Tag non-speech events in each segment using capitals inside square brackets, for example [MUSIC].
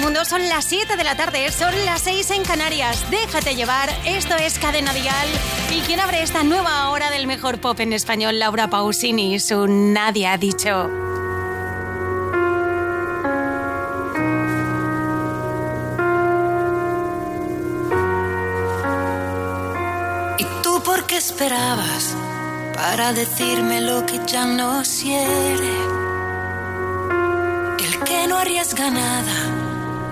mundo. Son las 7 de la tarde, son las 6 en Canarias. Déjate llevar, esto es Cadena Dial. ¿Y quién abre esta nueva hora del mejor pop en español? Laura Pausini, su Nadie ha dicho. ¿Y tú por qué esperabas para decirme lo que ya no quiere? El que no arriesga nada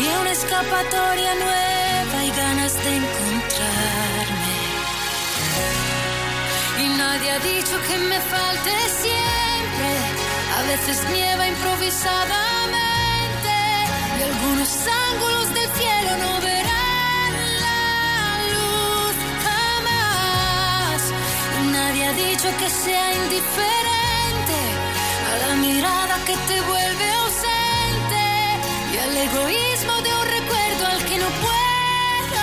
Tenía una escapatoria nueva y ganas de encontrarme. Y nadie ha dicho que me falte siempre. A veces nieva improvisadamente y algunos ángulos del cielo no verán la luz jamás. Y nadie ha dicho que sea indiferente a la mirada que te vuelve y al egoísmo de un recuerdo al que no puedo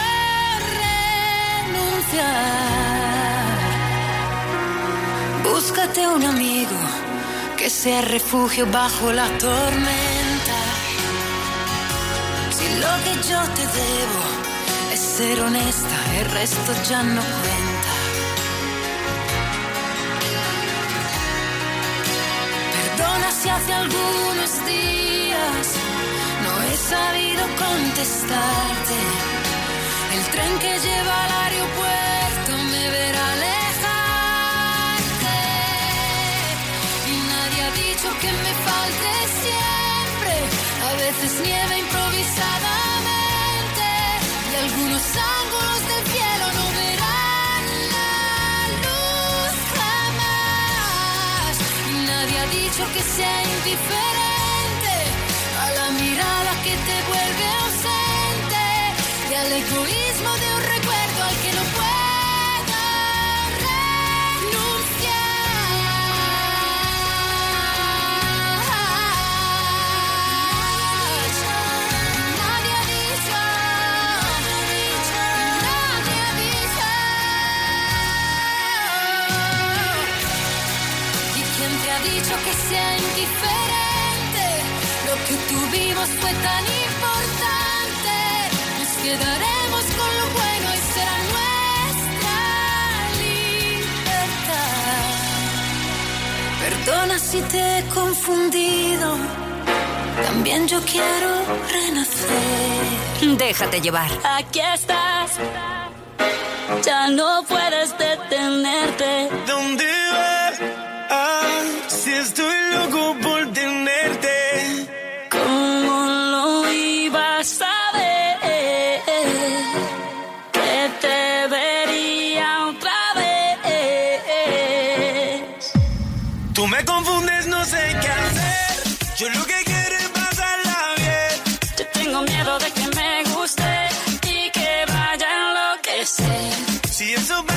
renunciar. Búscate un amigo que sea refugio bajo la tormenta. Si lo que yo te debo es ser honesta, el resto ya no cuenta. Perdona si hace algunos días sabido contestarte. El tren que lleva al aeropuerto me verá alejarte. Y nadie ha dicho que me falte siempre. A veces nieve improvisadamente. Y algunos ángulos del cielo no verán la luz jamás. Y nadie ha dicho que sea indiferente que te vuelve ausente y al egoísmo de un recuerdo al que no puedo renunciar. Nadie dicho, nadie dicho. ¿Y quién te ha dicho que sea indiferente? Que tuvimos fue tan importante. Nos quedaremos con lo bueno y será nuestra libertad. Perdona si te he confundido. También yo quiero renacer. Déjate llevar. Aquí estás. Ya no puedes detenerte. ¿Dónde vas? Ah, si estoy loco y hasta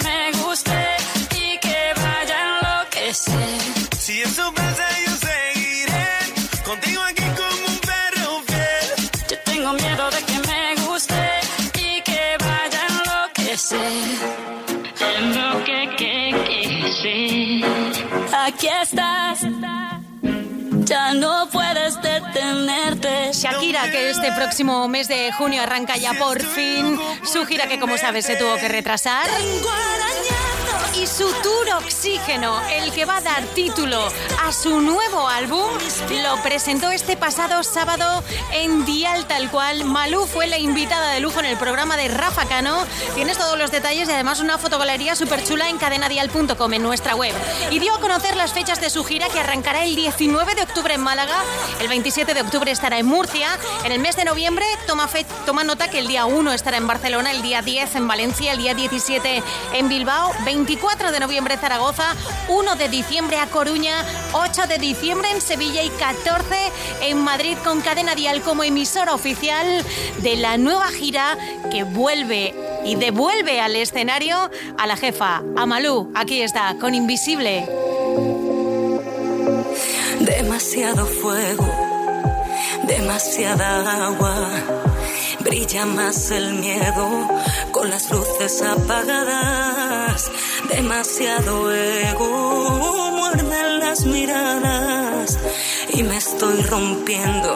Si eso pasa, yo seguiré contigo aquí como un perro fiel. Yo tengo miedo de que me guste y que vaya a enloquecer. En lo que, que, que sé. Aquí estás. No puedes detenerte. Shakira, que este próximo mes de junio arranca ya por fin su gira que como sabes se tuvo que retrasar. Y su tour Oxígeno, el que va a dar título a su nuevo álbum, lo presentó este pasado sábado en Dial tal cual. Malú fue la invitada de lujo en el programa de Rafa Cano. Tienes todos los detalles y además una fotogalería súper chula en cadenadial.com en nuestra web. Y dio a conocer las fechas de su gira que arrancará el 19 de octubre en Málaga, el 27 de octubre estará en Murcia, en el mes de noviembre toma, fe- toma nota que el día 1 estará en Barcelona, el día 10 en Valencia, el día 17 en Bilbao, 24 de noviembre Zaragoza, 1 de diciembre a Coruña, 8 de diciembre en Sevilla y 14 en Madrid con Cadena Dial como emisora oficial de la nueva gira que vuelve y devuelve al escenario a la jefa, a. Aquí está, con Invisible. Demasiado fuego, demasiada agua. Brilla más el miedo con las luces apagadas. Demasiado ego, muerden las miradas. Y me estoy rompiendo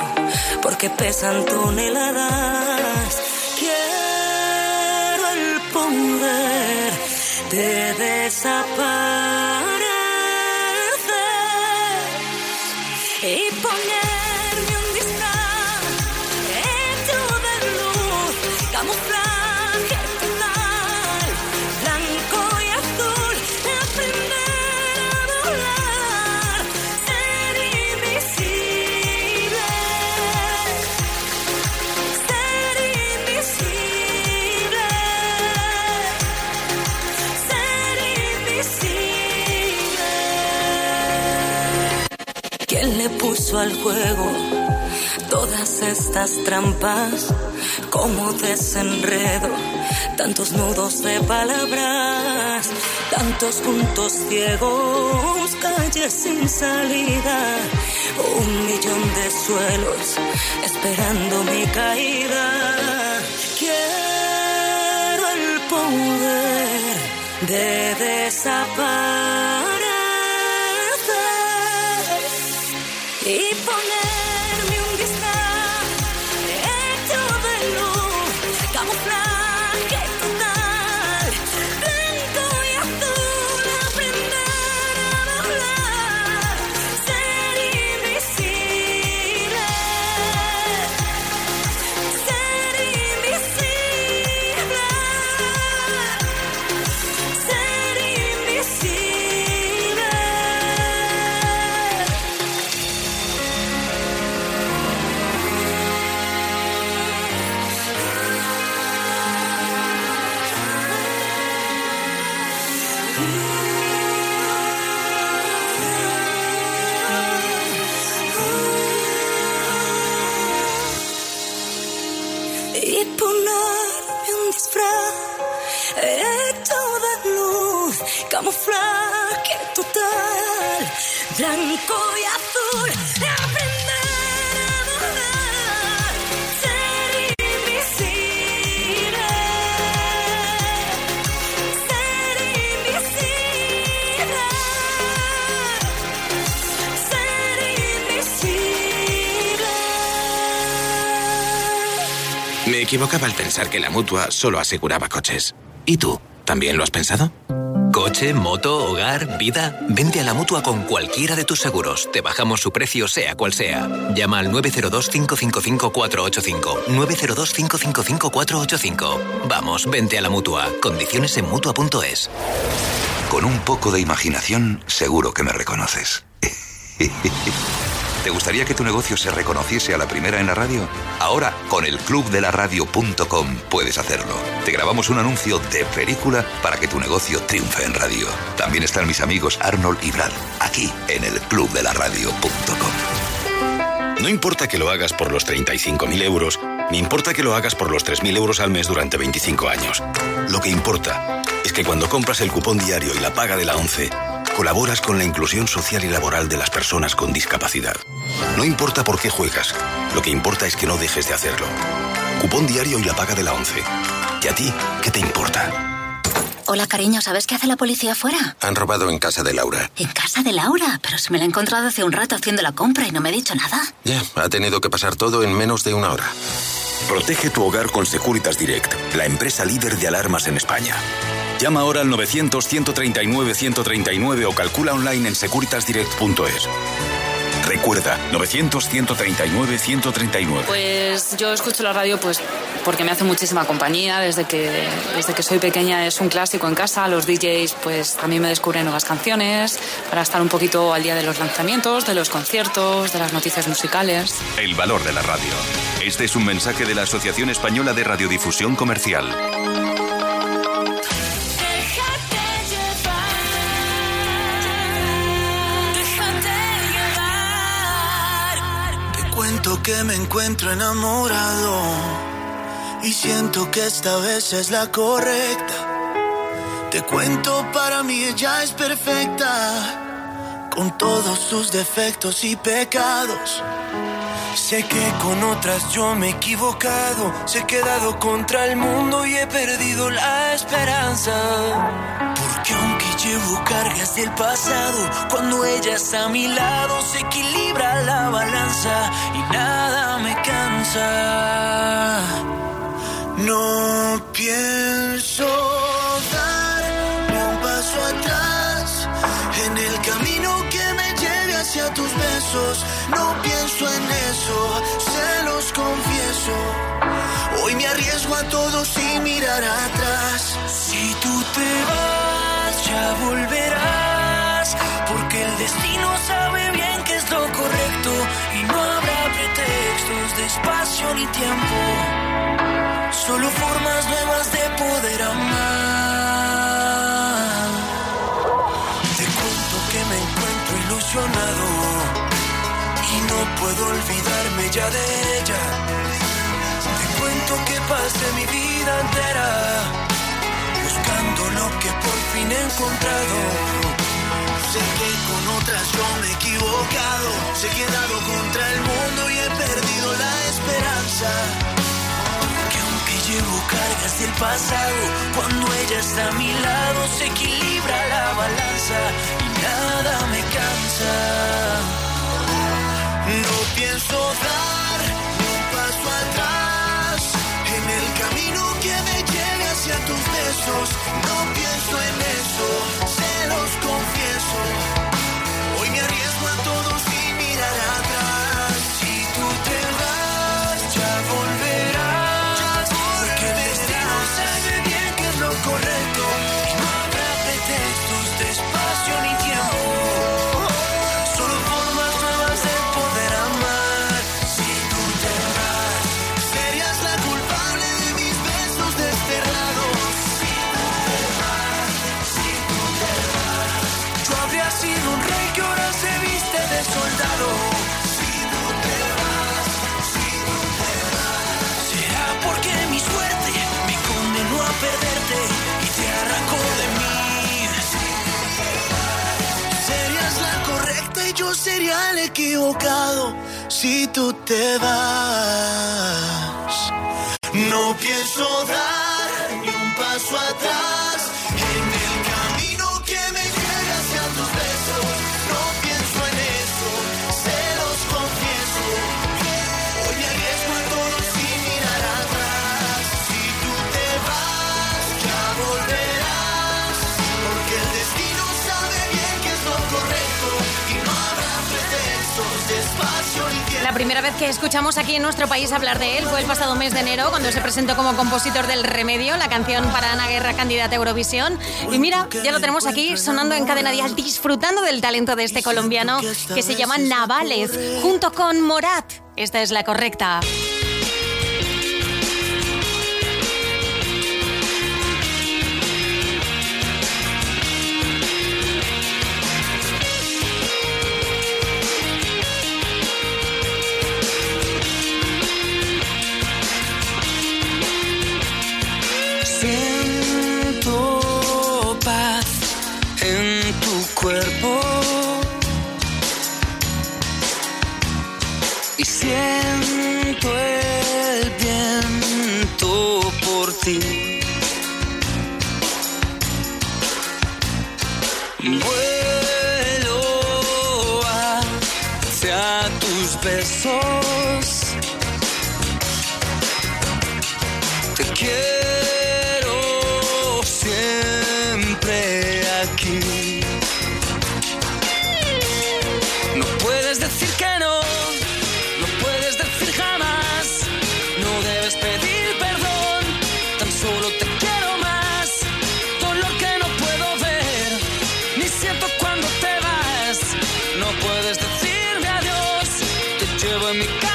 porque pesan toneladas. Quiero el poder de desaparecer al juego todas estas trampas? Como desenredo, tantos nudos de palabras, tantos puntos ciegos, calles sin salida, un millón de suelos esperando mi caída. Quiero el poder de desaparecer fly. Pensar que la mutua solo aseguraba coches. ¿Y tú? ¿También lo has pensado? Coche, moto, hogar, vida. Vente a la mutua con cualquiera de tus seguros. Te bajamos su precio, sea cual sea. Llama al 902-555-485. 902-555-485. Vamos, vente a la mutua. Condiciones en mutua.es. Con un poco de imaginación, seguro que me reconoces. [LAUGHS] ¿Te gustaría que tu negocio se reconociese a la primera en la radio? Ahora, con el clubdelaradio.com puedes hacerlo. Te grabamos un anuncio de película para que tu negocio triunfe en radio. También están mis amigos Arnold y Brad, aquí en el clubdelaradio.com. No importa que lo hagas por los 35.000 euros, ni importa que lo hagas por los 3.000 euros al mes durante 25 años. Lo que importa es que cuando compras el cupón diario y la paga de la 11, colaboras con la inclusión social y laboral de las personas con discapacidad. No importa por qué juegas, lo que importa es que no dejes de hacerlo. Cupón diario y la paga de la 11. ¿Y a ti qué te importa? Hola, cariño, ¿sabes qué hace la policía afuera? Han robado en casa de Laura. ¿En casa de Laura? Pero si me la he encontrado hace un rato haciendo la compra y no me ha dicho nada. Ya, ha tenido que pasar todo en menos de una hora. Protege tu hogar con Securitas Direct, la empresa líder de alarmas en España. Llama ahora al 900-139-139 o calcula online en securitasdirect.es. Recuerda, 900-139-139. Pues yo escucho la radio pues porque me hace muchísima compañía. Desde que, desde que soy pequeña es un clásico en casa. Los DJs pues a mí me descubren nuevas canciones para estar un poquito al día de los lanzamientos, de los conciertos, de las noticias musicales. El valor de la radio. Este es un mensaje de la Asociación Española de Radiodifusión Comercial. Cuento que me encuentro enamorado y siento que esta vez es la correcta. Te cuento, para mí ella es perfecta, con todos sus defectos y pecados. Sé que con otras yo me he equivocado, se he quedado contra el mundo y he perdido la esperanza. Porque aunque llevo cargas del pasado, cuando ella está a mi lado se equilibra la balanza y nada me cansa. No pienso dar un paso atrás en el camino que me lleve hacia tus besos. No pienso en eso, se los confieso. Hoy me arriesgo a todo sin mirar atrás. Si tú te vas, volverás. Porque el destino sabe bien que es lo correcto. Y no habrá pretextos de espacio ni tiempo. Solo formas nuevas de poder amar. Te cuento que me encuentro ilusionado y no puedo olvidarme ya de ella. Te cuento que pasé mi vida entera buscando lo que por fin he encontrado. Sé que con otras yo me he equivocado, se he quedado contra el mundo y he perdido la esperanza. Que aunque llevo cargas del pasado, cuando ella está a mi lado se equilibra la balanza y nada me cansa. No pienso dar un paso atrás en el camino que me tus besos. No pienso en eso, se los confieso. Sería el equivocado si tú te vas. No pienso dar ni un paso atrás La primera vez que escuchamos aquí en nuestro país hablar de él fue el pasado mes de enero, cuando se presentó como compositor del Remedio, la canción para Ana Guerra, candidata a Eurovisión. Y mira, ya lo tenemos aquí sonando en cadena disfrutando del talento de este colombiano que se llama Navales, junto con Morat. Esta es la correcta. mi casa.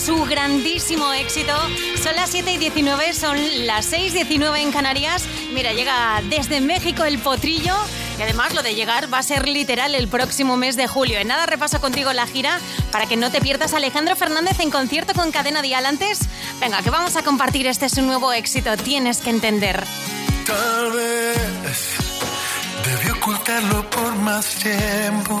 su grandísimo éxito. Son las 7 y 19, son las 6 19 en Canarias. Mira, llega desde México el potrillo. Y además lo de llegar va a ser literal el próximo mes de julio. En nada repaso contigo la gira para que no te pierdas Alejandro Fernández en concierto con Cadena Dial. Antes, venga, que vamos a compartir este su nuevo éxito. Tienes que entender. Tal vez debí ocultarlo por más tiempo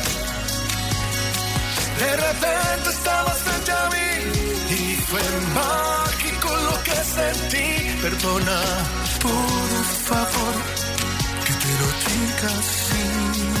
De repente estabas frente a mí y fue mágico lo que sentí. Perdona, por favor, que te lo diga así.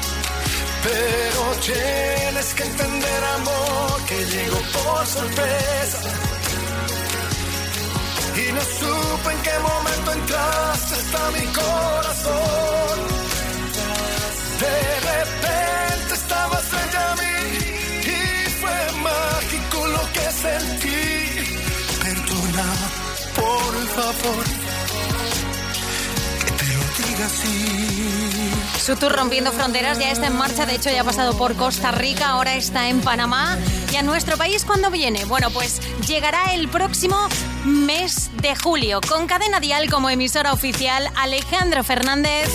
Pero tienes que entender, amor, que llegó por sorpresa. Y no supe en qué momento entraste hasta mi corazón. De repente estabas frente a mí y fue mágico lo que sentí. Perdona, por favor, Su tour Rompiendo Fronteras ya está en marcha, de hecho ya ha pasado por Costa Rica, ahora está en Panamá. ¿Y a nuestro país cuándo viene? Bueno, pues llegará el próximo mes de julio. Con Cadena Dial como emisora oficial, Alejandro Fernández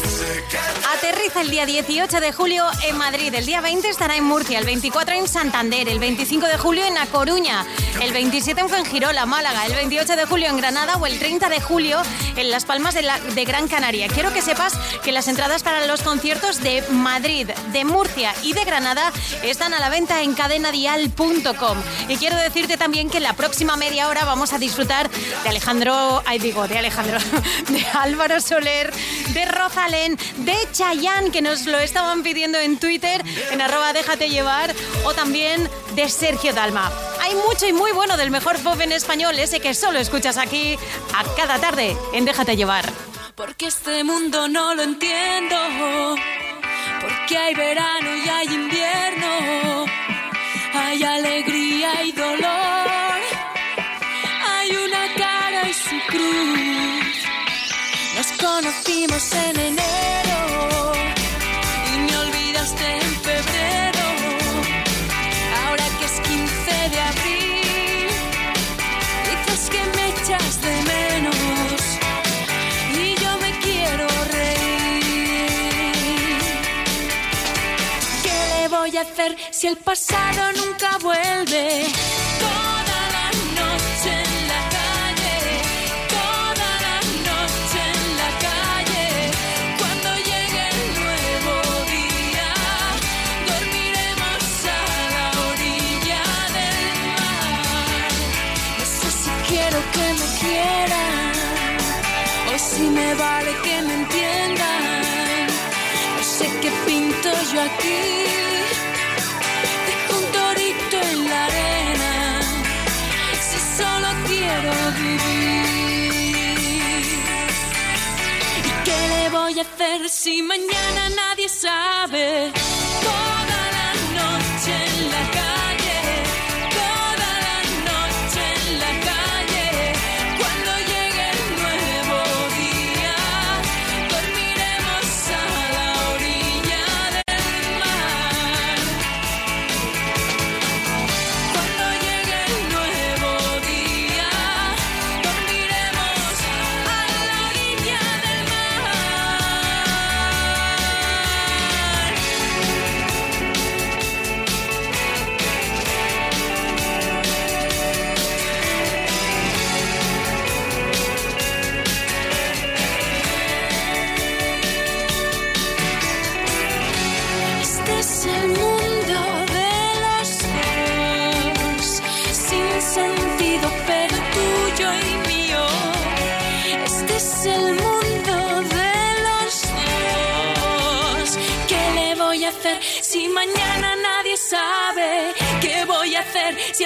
aterriza el día 18 de julio en Madrid, el día 20 estará en Murcia, el 24 en Santander, el 25 de julio en A Coruña, el 27 en Fuengirola, Málaga, el 28 de julio en Granada o el 30 de julio en Las Palmas de, de Gran Canaria. Quiero que que las entradas para los conciertos de Madrid, de Murcia y de Granada están a la venta en cadenadial.com. Y quiero decirte también que en la próxima media hora vamos a disfrutar de Alejandro, ay digo, de Alejandro, [LAUGHS] de Álvaro Soler, de Rosalén, de Chayanne, que nos lo estaban pidiendo en Twitter, en arroba déjate llevar, o también de Sergio Dalma. Hay mucho y muy bueno del mejor pop en español, ese que solo escuchas aquí a cada tarde en Déjate llevar. Porque este mundo no lo entiendo. Porque hay verano y hay invierno. Hay alegría y dolor. Hay una cara y su cruz. Nos conocimos en enero. Si el pasado nunca vuelve? Toda la noche en la calle, toda la noche en la calle. Cuando llegue el nuevo día, dormiremos a la orilla del mar. No sé si quiero que me quieran o si me vale que me entiendan. No sé qué pinto yo aquí. ¿Y qué le voy a hacer si mañana nadie sabe?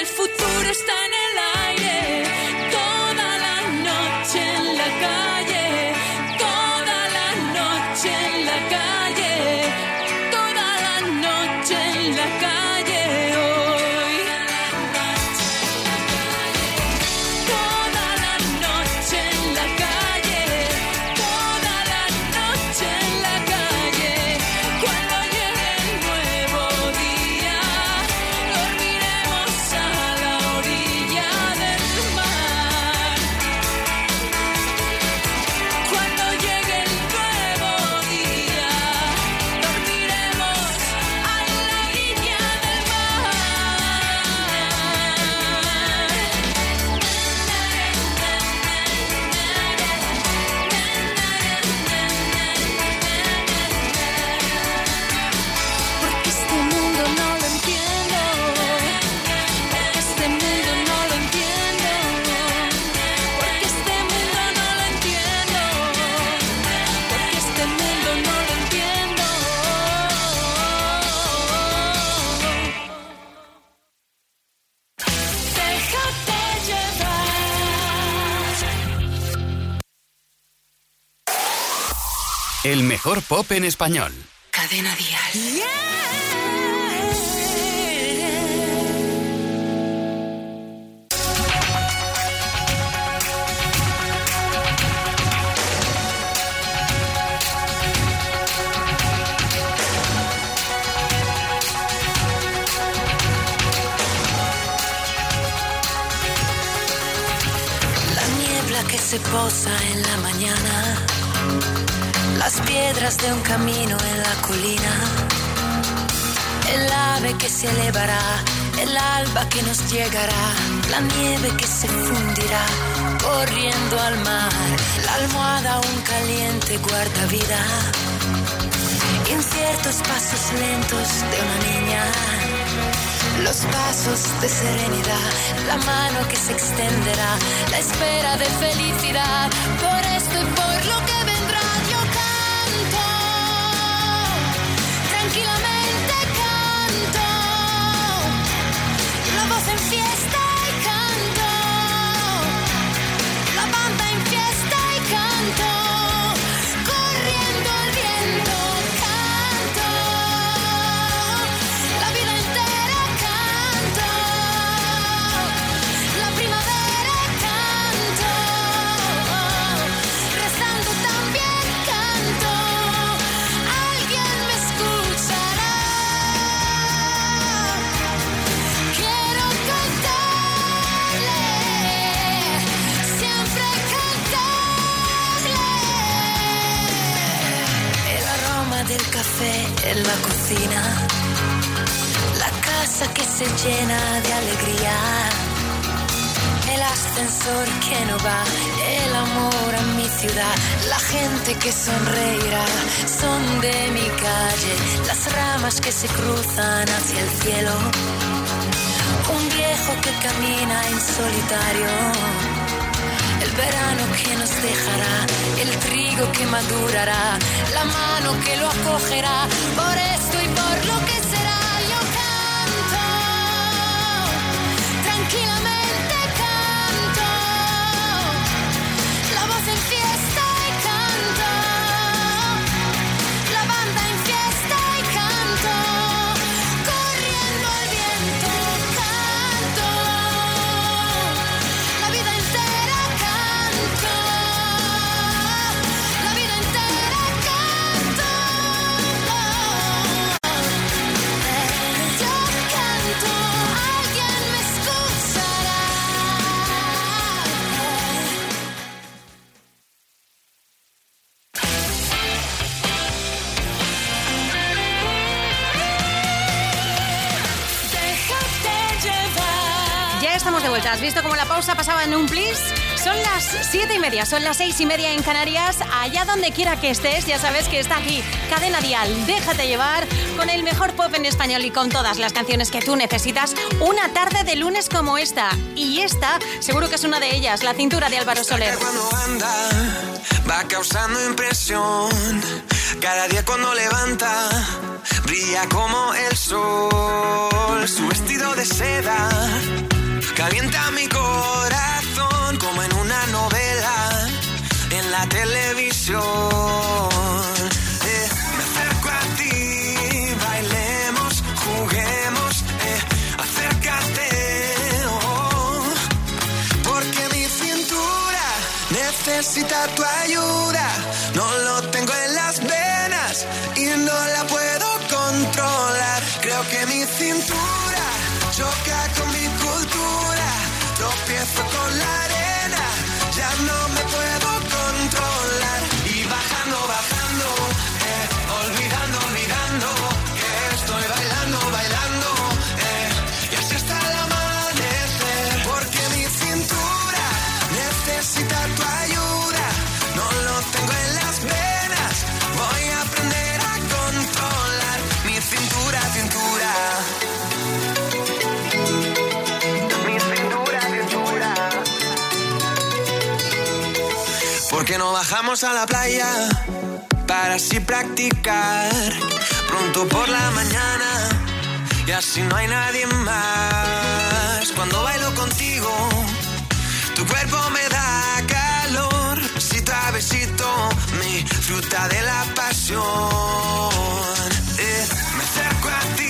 El futuro está en pop en español. Cadena Dial. La niebla que se posa en la mañana, de un camino en la colina, el ave que se elevará, el alba que nos llegará, la nieve que se fundirá corriendo al mar, la almohada aún caliente guarda vida, inciertos pasos lentos de una niña. Los pasos de serenidad, la mano que se extenderá, la espera de felicidad, casa que se llena de alegría. El ascensor que no va, el amor a mi ciudad, la gente que sonreirá, son de mi calle, las ramas que se cruzan hacia el cielo, un viejo que camina en solitario, el verano que nos dejará, el trigo que madurará, la mano que lo acogerá, por esto y por lo que será, ¿Has visto cómo la pausa pasaba en un plis? Son las siete y media, son las seis y media en Canarias. Allá donde quiera que estés, ya sabes que está aquí Cadena Dial. Déjate llevar con el mejor pop en español y con todas las canciones que tú necesitas. Una tarde de lunes como esta. Y esta, seguro que es una de ellas, La cintura de Álvaro Soler. Cuando anda, va causando impresión. Cada día cuando levanta, brilla como el sol. Su vestido de seda calienta mi corazón como en una novela en la televisión. Eh, me acerco a ti, bailemos, juguemos, eh, acércate, oh, porque mi cintura necesita tu ayuda. No lo tengo en las venas y no la puedo controlar. Creo que mi cintura choca con mi. Tropiezo con la arena, Porque no bajamos a la playa para así practicar pronto por la mañana y así no hay nadie más. Cuando bailo contigo, tu cuerpo me da calor. A besito, mi fruta de la pasión. Eh, me acerco a ti,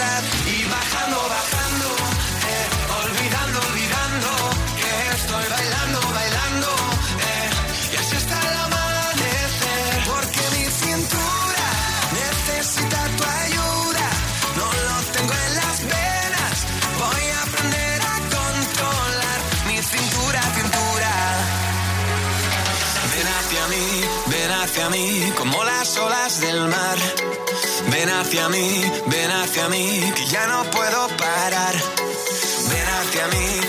Del mar. Ven hacia mí, ven hacia mí, que ya no puedo parar. Ven hacia mí,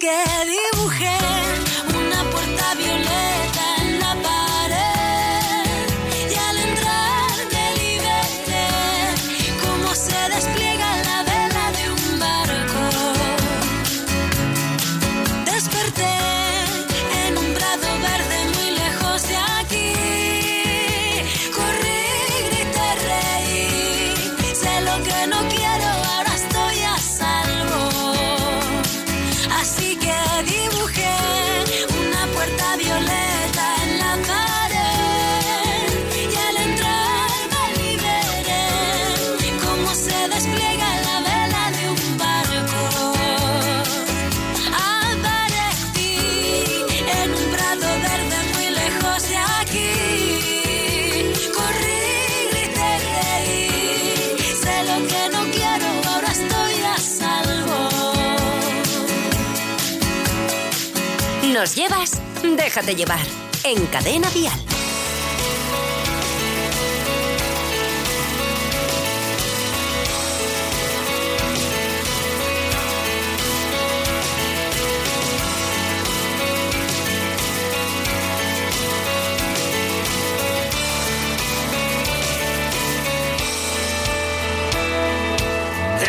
que dibujé together Nos llevas, déjate llevar. En Cadena Dial.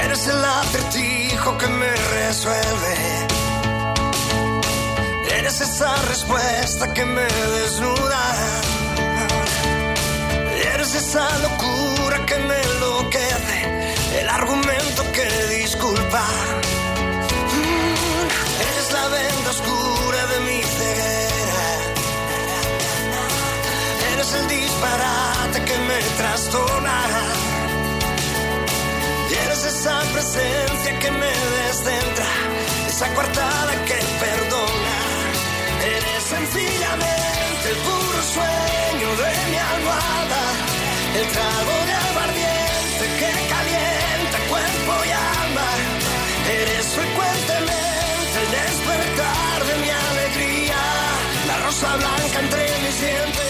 Eres el acertijo que me resuelve. Esa respuesta que me desnuda. Eres esa locura que me enloquece. El argumento que disculpa. Mm, Eres la venda oscura de mi ceguera. Eres el disparate que me trastorna. Eres esa presencia que me descentra, esa coartada que perdona. Sencillamente el puro sueño de mi almohada, el trago de aguardiente que calienta cuerpo y alma. Eres frecuentemente el despertar de mi alegría, la rosa blanca entre mis dientes.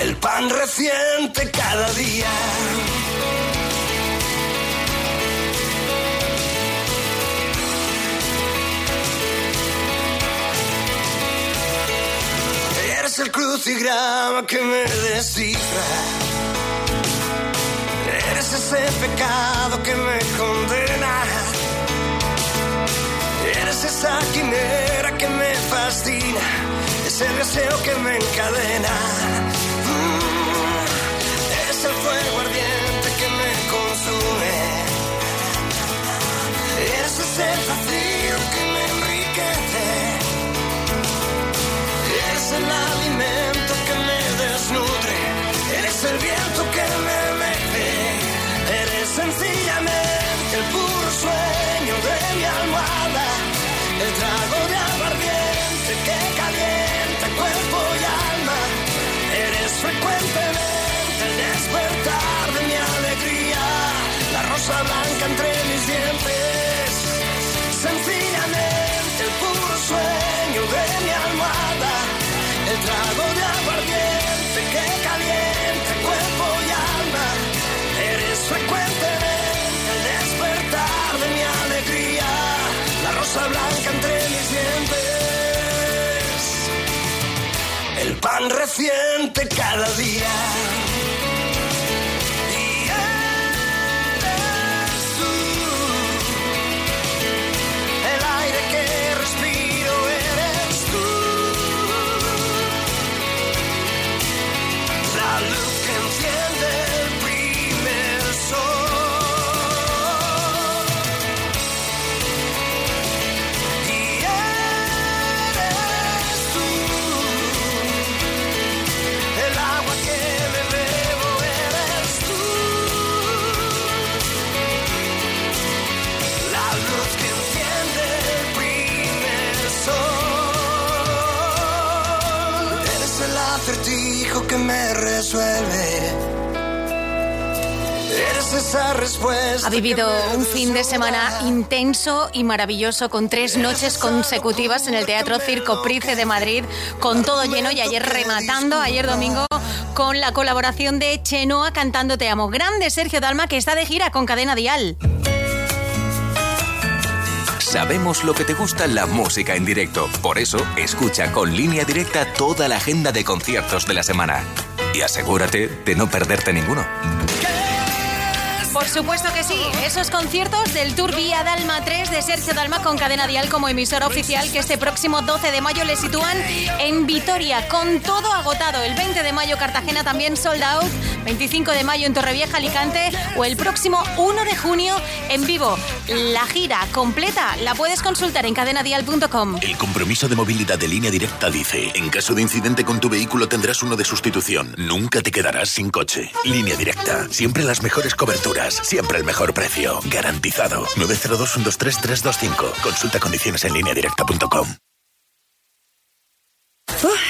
El pan reciente cada día. El crucigrama que me descifra. Eres ese pecado que me condena. Eres esa quimera que me fascina. Ese deseo que me encadena. Mm, Eres el fuego ardiente que me consume. Eres ese el alimento que me desnutre. Eres el viento que me mece. Eres sencillamente el puro sueño de mi almohada. El trago de aguardiente que calienta cuerpo y alma. Eres frecuentemente el despertar de mi alegría. La rosa blanca entre pan reciente cada día. Esa respuesta. Ha vivido un fin de semana intenso y maravilloso con tres noches consecutivas en el Teatro Circo Price de Madrid, con todo lleno y ayer rematando, ayer domingo, con la colaboración de Chenoa cantando Te Amo. Grande Sergio Dalma que está de gira con Cadena Dial. Sabemos lo que te gusta la música en directo. Por eso, escucha con línea directa toda la agenda de conciertos de la semana. Y asegúrate de no perderte ninguno. Por supuesto que sí, esos conciertos del Tour Vía Dalma 3 de Sergio Dalma con Cadena Dial como emisora oficial que este próximo 12 de mayo le sitúan en Vitoria con todo agotado. El 20 de mayo Cartagena también sold out, 25 de mayo en Torrevieja Alicante o el próximo 1 de junio en vivo. La gira completa la puedes consultar en cadenadial.com. El compromiso de movilidad de línea directa dice, en caso de incidente con tu vehículo tendrás uno de sustitución. Nunca te quedarás sin coche. Línea directa, siempre las mejores coberturas, siempre el mejor precio. Garantizado. 902-123-325. Consulta condiciones en línea directa.com.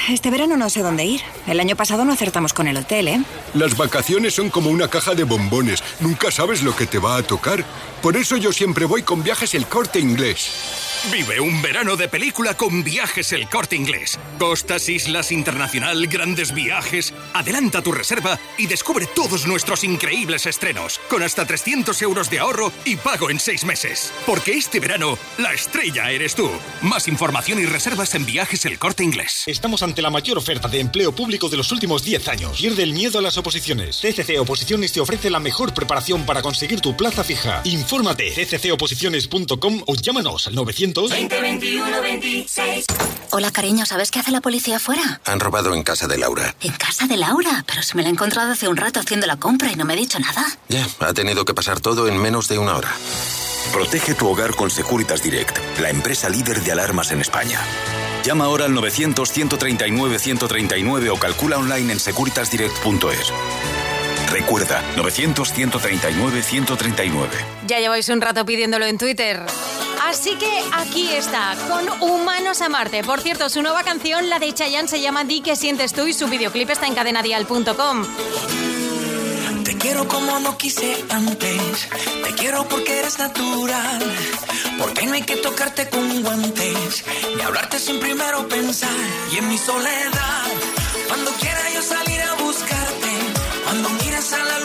Este verano no sé dónde ir. El año pasado no acertamos con el hotel, ¿eh? Las vacaciones son como una caja de bombones. Nunca sabes lo que te va a tocar. Por eso yo siempre voy con viajes el corte inglés. Vive un verano de película con viajes el corte inglés. Costas, islas, internacional, grandes viajes. Adelanta tu reserva y descubre todos nuestros increíbles estrenos, con hasta 300 euros de ahorro y pago en seis meses. Porque este verano, la estrella eres tú. Más información y reservas en viajes el corte inglés. Estamos ante la mayor oferta de empleo público de los últimos 10 años. Pierde el miedo a las oposiciones. CCC Oposiciones te ofrece la mejor preparación para conseguir tu plaza fija. Infórmate cccoposiciones.com o llámanos al 900 20 21 26. Hola, cariño, ¿sabes qué hace la policía afuera? Han robado en casa de Laura. ¿En casa de Laura? Pero se me la he encontrado hace un rato haciendo la compra y no me ha dicho nada. Ya, ha tenido que pasar todo en menos de una hora. Protege tu hogar con Securitas Direct, la empresa líder de alarmas en España. Llama ahora al 900-139-139 o calcula online en securitasdirect.es. Recuerda, 900-139-139. Ya lleváis un rato pidiéndolo en Twitter. Así que aquí está, con Humanos a Marte. Por cierto, su nueva canción, la de Chayanne, se llama Di que sientes tú y su videoclip está en cadenadial.com. Te quiero como no quise antes. Te quiero porque eres natural. Porque no hay que tocarte con guantes. Ni hablarte sin primero pensar. Y en mi soledad, cuando quiera yo salir. Cuando miras a la luna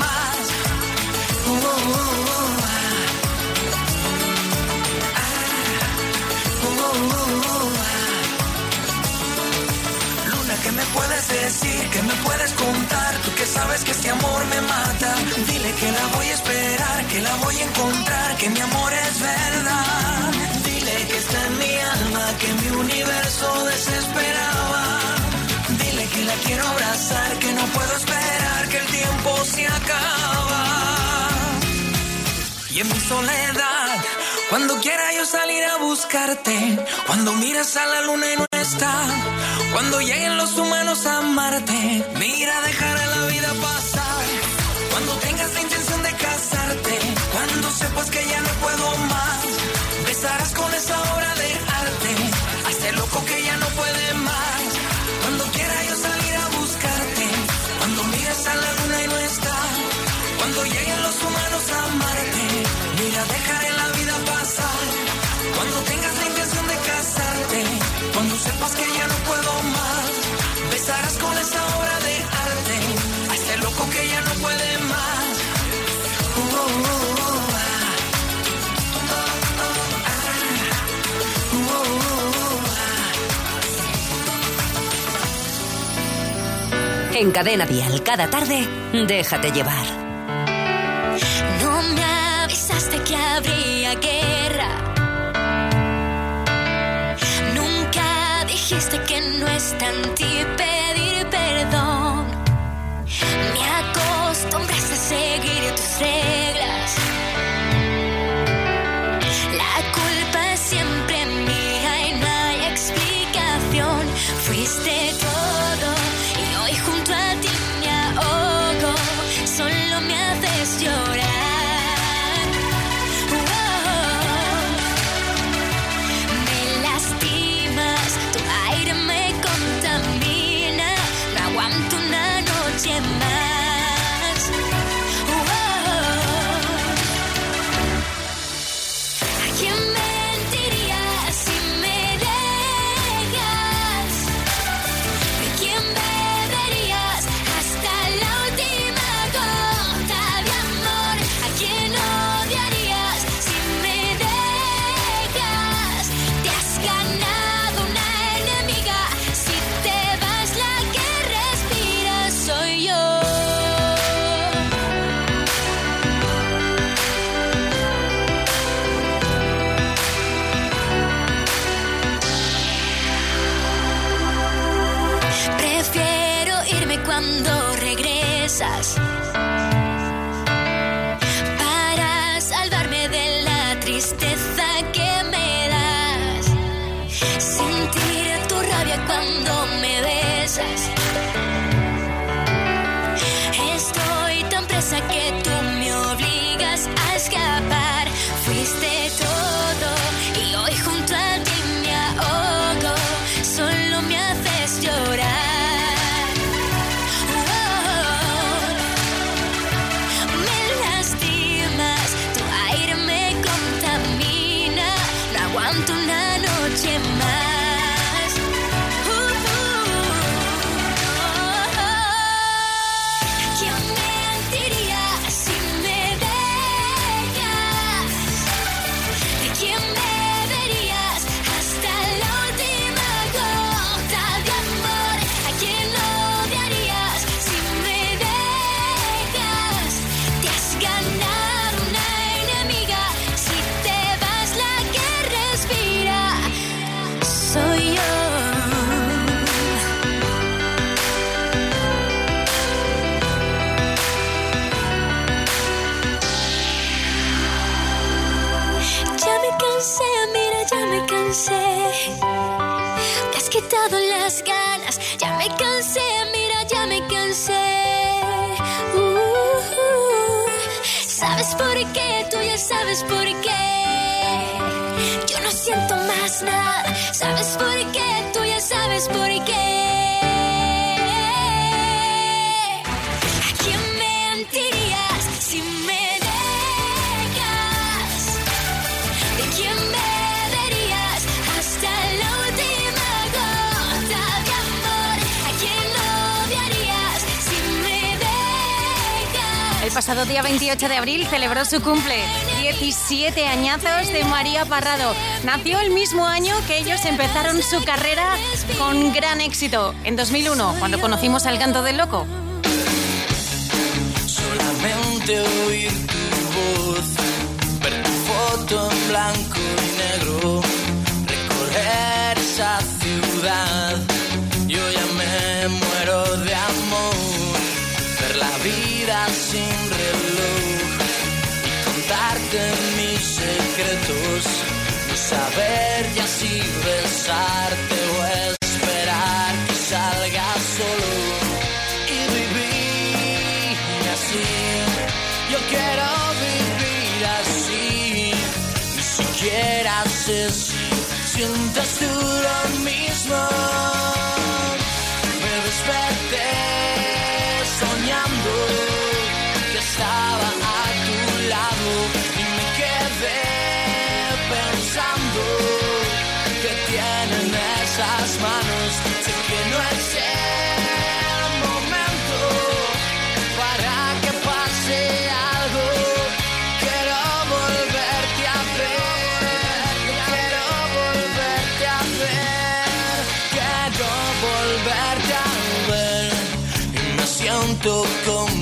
Puedes decir? ¿Qué me puedes contar? Tú que sabes que este amor me mata. Dile que la voy a esperar, que la voy a encontrar, que mi amor es verdad. Dile que está en mi alma, que mi universo desesperaba. Dile que la quiero abrazar, que no puedo esperar, que el tiempo se acaba. Y en mi soledad, cuando quiera yo salir a buscarte, cuando miras a la luna y no está, cuando lleguen los humanos a Marte, mira, dejará la vida pasar. Cuando tengas la intención de casarte, cuando sepas que ya no puedo más, besarás con esa obra de arte a este loco que ya no puede más. Cuando quiera yo salir a buscarte, cuando miras a la luna y no está, cuando lleguen los humanos a Marte, mira, dejaré la vida pasar. Cuando tengas la intención de casarte, cuando sepas que ya no puedo En Cadena Dial, cada tarde, déjate llevar. No me avisaste que habría guerra. Nunca dijiste que no está en ti Te has quitado las ganas, ya me cansé, mira, ya me cansé. Uh, sabes por qué, tú ya sabes por qué. Yo no siento más nada, sabes por qué, tú ya sabes por qué. El pasado día 28 de abril celebró su cumple, 17 añazos de María Parrado. Nació el mismo año que ellos empezaron su carrera con gran éxito, en 2001, cuando conocimos al canto del loco. Solamente oír tu voz, ver tu foto en blanco y negro, recorrer esa ciudad, yo ya me muero de amor, ver la vida saber. junto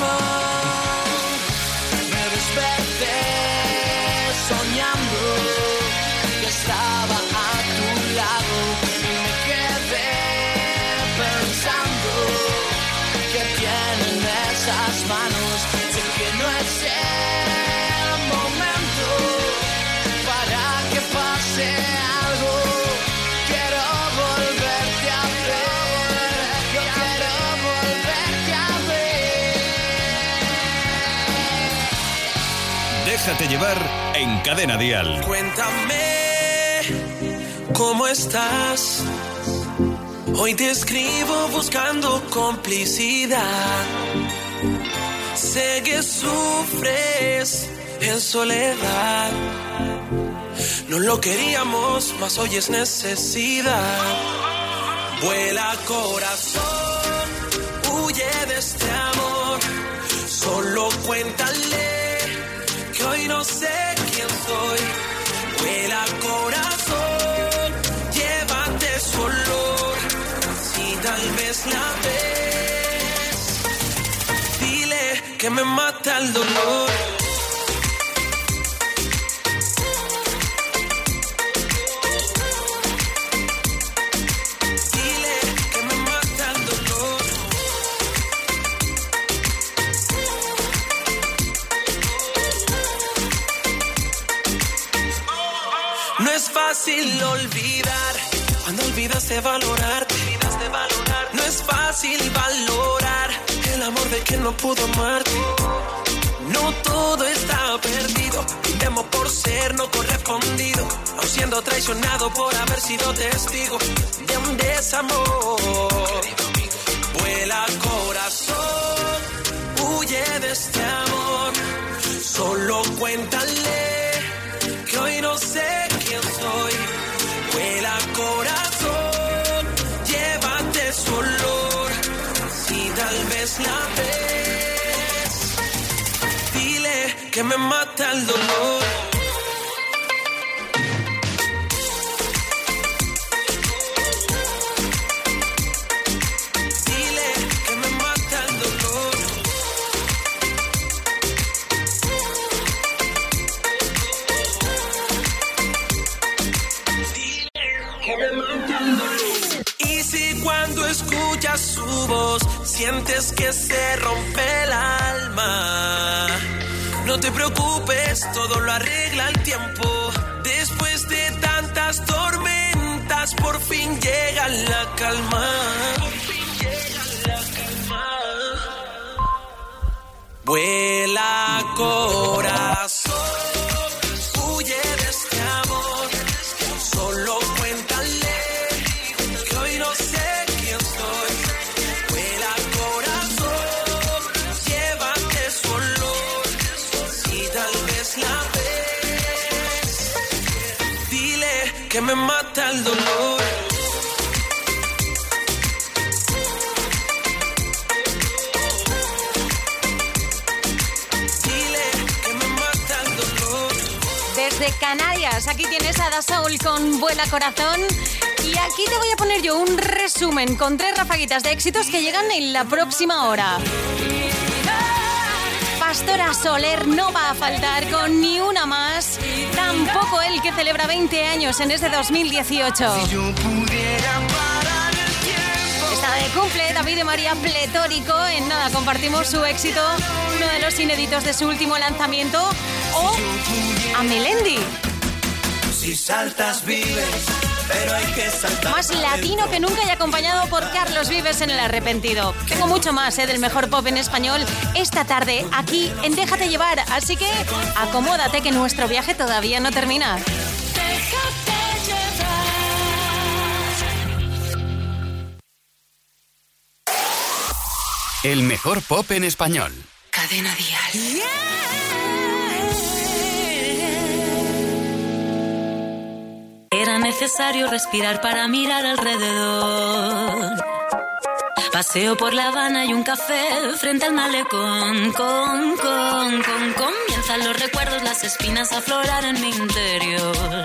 mismo. Déjate llevar en Cadena Dial. Cuéntame cómo estás. Hoy te escribo buscando complicidad. Sé que sufres en soledad. No lo queríamos, mas hoy es necesidad. Vuela corazón, huye de este amor. Solo cuéntale hoy no sé quién soy. Vuela corazón, llévate su olor. Si tal vez la ves, dile que me mata el dolor. Fácil olvidar cuando olvidas de valorarte. No es fácil valorar el amor de quien no pudo amarte. No todo está perdido, brindemos por ser no correspondido, aun siendo traicionado por haber sido testigo de un desamor. Vuela corazón, huye de este amor, solo cuéntale que me mata el dolor. Preocupes, todo lo arregla el tiempo. Después de tantas tormentas, por fin llega la calma. Vuela corazón, que me mata el dolor. Desde Canarias, aquí tienes a Da Soul con Vuela Corazón. Y aquí te voy a poner yo un resumen con tres rafaguitas de éxitos que llegan en la próxima hora. Pastora Soler no va a faltar con ni una más, tampoco él que celebra 20 años en este 2018. Está de cumple David de María Pletórico. En nada compartimos su éxito, uno de los inéditos de su último lanzamiento. O a Melendi. Si saltas vives, pero hay que saltar. Más latino que nunca y acompañado por Carlos Vives en El Arrepentido. Tengo mucho más ¿eh? del mejor pop en español esta tarde aquí en Déjate Llevar. Así que acomódate que nuestro viaje todavía no termina. El mejor pop en español. Cadena Dial. Era necesario respirar para mirar alrededor. Paseo por La Habana y un café frente al malecón. Con, comienzan los recuerdos, las espinas a aflorar en mi interior.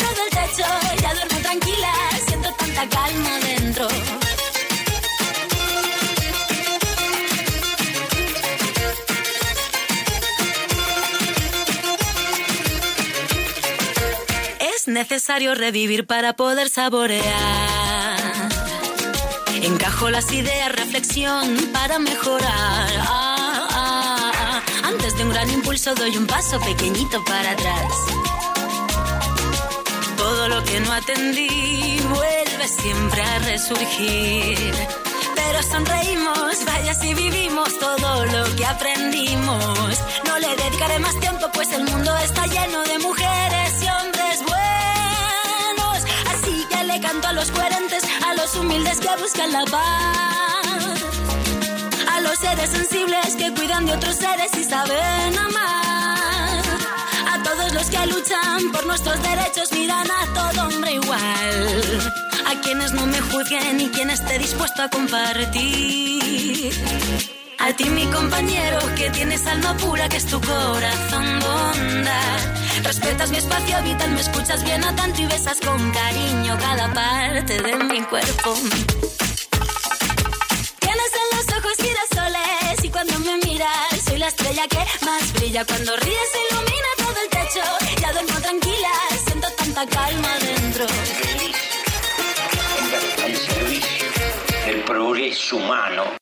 tranquila, siento tanta calma dentro. Es necesario revivir para poder saborear. Encajo las ideas, reflexión para mejorar. Ah, ah, ah. Antes de un gran impulso doy un paso pequeñito para atrás. Que no atendí vuelve siempre a resurgir. Pero sonreímos, vaya si vivimos todo lo que aprendimos. No le dedicaré más tiempo, pues el mundo está lleno de mujeres y hombres buenos. Así que le canto a los coherentes, a los humildes que buscan la paz. A los seres sensibles que cuidan de otros seres y saben amar. Los que luchan por nuestros derechos miran a todo hombre igual. A quienes no me juzguen y quien esté dispuesto a compartir. A ti mi compañero que tienes alma pura que es tu corazón bondad. Respetas mi espacio vital, me escuchas bien a tanto y besas con cariño cada parte de mi cuerpo. Tienes en los ojos girasoles y cuando me miras soy la estrella que más brilla. Cuando ríes ilumina el techo, ya duermo tranquila, siento tanta calma dentro. del progreso humano.